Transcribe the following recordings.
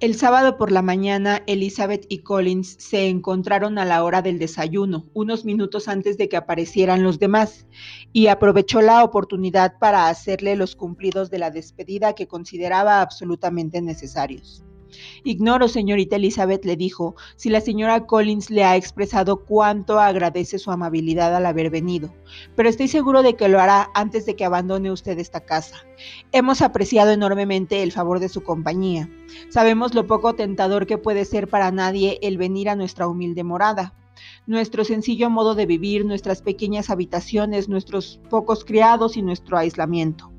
El sábado por la mañana, Elizabeth y Collins se encontraron a la hora del desayuno, unos minutos antes de que aparecieran los demás, y aprovechó la oportunidad para hacerle los cumplidos de la despedida que consideraba absolutamente necesarios. Ignoro, señorita Elizabeth, le dijo, si la señora Collins le ha expresado cuánto agradece su amabilidad al haber venido, pero estoy seguro de que lo hará antes de que abandone usted esta casa. Hemos apreciado enormemente el favor de su compañía. Sabemos lo poco tentador que puede ser para nadie el venir a nuestra humilde morada nuestro sencillo modo de vivir, nuestras pequeñas habitaciones, nuestros pocos criados y nuestro aislamiento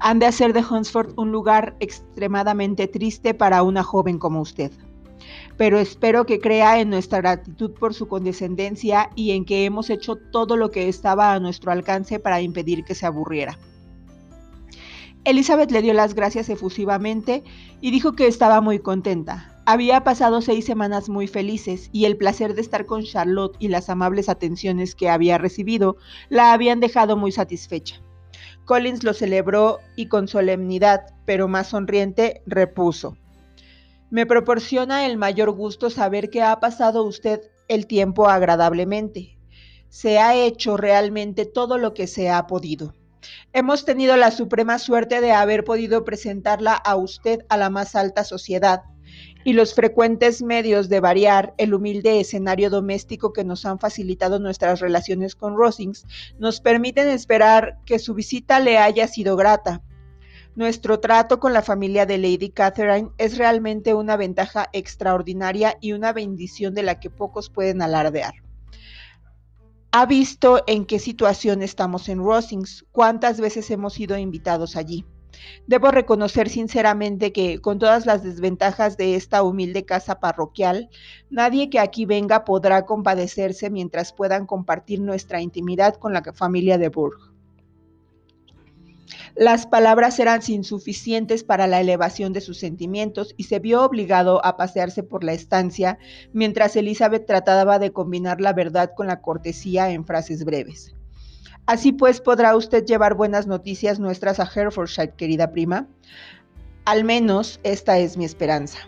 han de hacer de Hunsford un lugar extremadamente triste para una joven como usted. Pero espero que crea en nuestra gratitud por su condescendencia y en que hemos hecho todo lo que estaba a nuestro alcance para impedir que se aburriera. Elizabeth le dio las gracias efusivamente y dijo que estaba muy contenta. Había pasado seis semanas muy felices y el placer de estar con Charlotte y las amables atenciones que había recibido la habían dejado muy satisfecha. Collins lo celebró y con solemnidad, pero más sonriente, repuso. Me proporciona el mayor gusto saber que ha pasado usted el tiempo agradablemente. Se ha hecho realmente todo lo que se ha podido. Hemos tenido la suprema suerte de haber podido presentarla a usted a la más alta sociedad, y los frecuentes medios de variar el humilde escenario doméstico que nos han facilitado nuestras relaciones con Rosings nos permiten esperar que su visita le haya sido grata. Nuestro trato con la familia de Lady Catherine es realmente una ventaja extraordinaria y una bendición de la que pocos pueden alardear. Ha visto en qué situación estamos en Rosings, cuántas veces hemos sido invitados allí. Debo reconocer sinceramente que, con todas las desventajas de esta humilde casa parroquial, nadie que aquí venga podrá compadecerse mientras puedan compartir nuestra intimidad con la familia de Burg. Las palabras eran insuficientes para la elevación de sus sentimientos y se vio obligado a pasearse por la estancia mientras Elizabeth trataba de combinar la verdad con la cortesía en frases breves. Así pues, podrá usted llevar buenas noticias nuestras a Herefordshire, querida prima. Al menos esta es mi esperanza.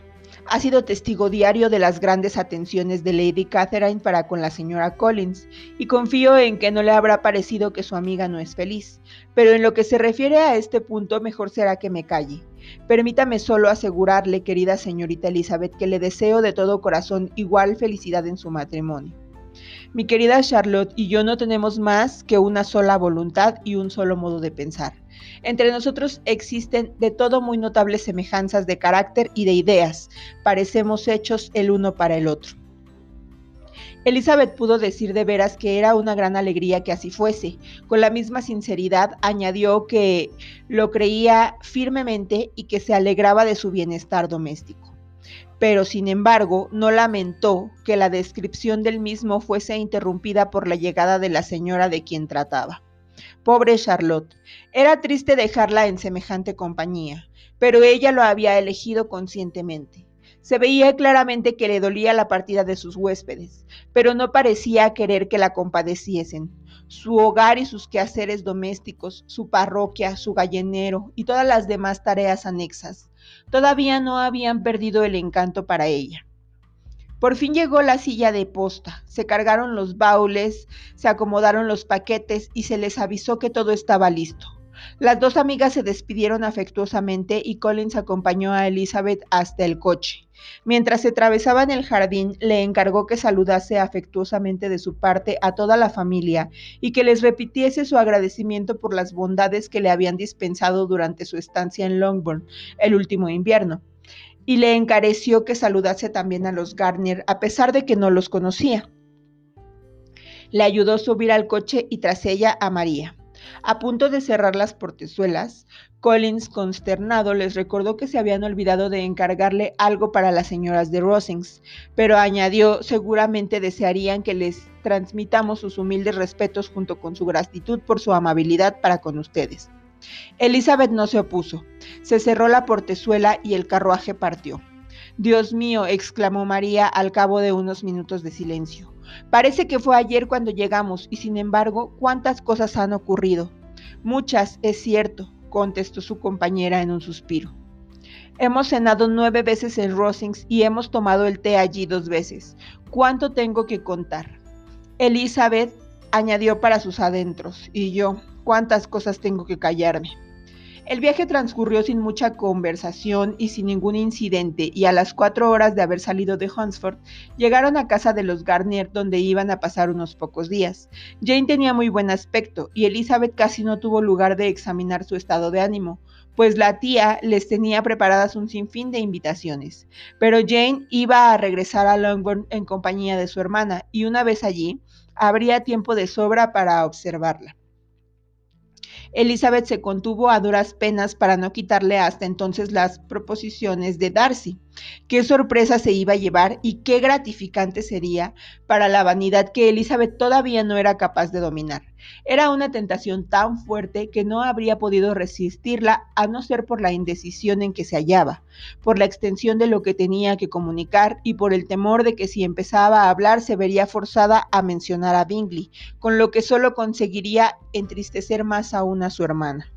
Ha sido testigo diario de las grandes atenciones de Lady Catherine para con la señora Collins, y confío en que no le habrá parecido que su amiga no es feliz. Pero en lo que se refiere a este punto, mejor será que me calle. Permítame solo asegurarle, querida señorita Elizabeth, que le deseo de todo corazón igual felicidad en su matrimonio. Mi querida Charlotte y yo no tenemos más que una sola voluntad y un solo modo de pensar. Entre nosotros existen de todo muy notables semejanzas de carácter y de ideas. Parecemos hechos el uno para el otro. Elizabeth pudo decir de veras que era una gran alegría que así fuese. Con la misma sinceridad añadió que lo creía firmemente y que se alegraba de su bienestar doméstico pero sin embargo no lamentó que la descripción del mismo fuese interrumpida por la llegada de la señora de quien trataba. Pobre Charlotte, era triste dejarla en semejante compañía, pero ella lo había elegido conscientemente. Se veía claramente que le dolía la partida de sus huéspedes, pero no parecía querer que la compadeciesen. Su hogar y sus quehaceres domésticos, su parroquia, su gallinero y todas las demás tareas anexas, todavía no habían perdido el encanto para ella. Por fin llegó la silla de posta, se cargaron los baúles, se acomodaron los paquetes y se les avisó que todo estaba listo. Las dos amigas se despidieron afectuosamente y Collins acompañó a Elizabeth hasta el coche. Mientras se atravesaban el jardín, le encargó que saludase afectuosamente de su parte a toda la familia y que les repitiese su agradecimiento por las bondades que le habían dispensado durante su estancia en Longbourn el último invierno. Y le encareció que saludase también a los Garnier, a pesar de que no los conocía. Le ayudó a subir al coche y tras ella a María. A punto de cerrar las portezuelas, Collins, consternado, les recordó que se habían olvidado de encargarle algo para las señoras de Rosings, pero añadió, seguramente desearían que les transmitamos sus humildes respetos junto con su gratitud por su amabilidad para con ustedes. Elizabeth no se opuso. Se cerró la portezuela y el carruaje partió. Dios mío, exclamó María al cabo de unos minutos de silencio. Parece que fue ayer cuando llegamos y sin embargo, ¿cuántas cosas han ocurrido? Muchas, es cierto, contestó su compañera en un suspiro. Hemos cenado nueve veces en Rosings y hemos tomado el té allí dos veces. ¿Cuánto tengo que contar? Elizabeth añadió para sus adentros, y yo, ¿cuántas cosas tengo que callarme? El viaje transcurrió sin mucha conversación y sin ningún incidente, y a las cuatro horas de haber salido de Hunsford, llegaron a casa de los Garnier, donde iban a pasar unos pocos días. Jane tenía muy buen aspecto, y Elizabeth casi no tuvo lugar de examinar su estado de ánimo, pues la tía les tenía preparadas un sinfín de invitaciones. Pero Jane iba a regresar a Longbourn en compañía de su hermana, y una vez allí, habría tiempo de sobra para observarla. Elizabeth se contuvo a duras penas para no quitarle hasta entonces las proposiciones de Darcy. Qué sorpresa se iba a llevar y qué gratificante sería para la vanidad que Elizabeth todavía no era capaz de dominar. Era una tentación tan fuerte que no habría podido resistirla a no ser por la indecisión en que se hallaba, por la extensión de lo que tenía que comunicar y por el temor de que si empezaba a hablar se vería forzada a mencionar a Bingley, con lo que solo conseguiría entristecer más aún a su hermana.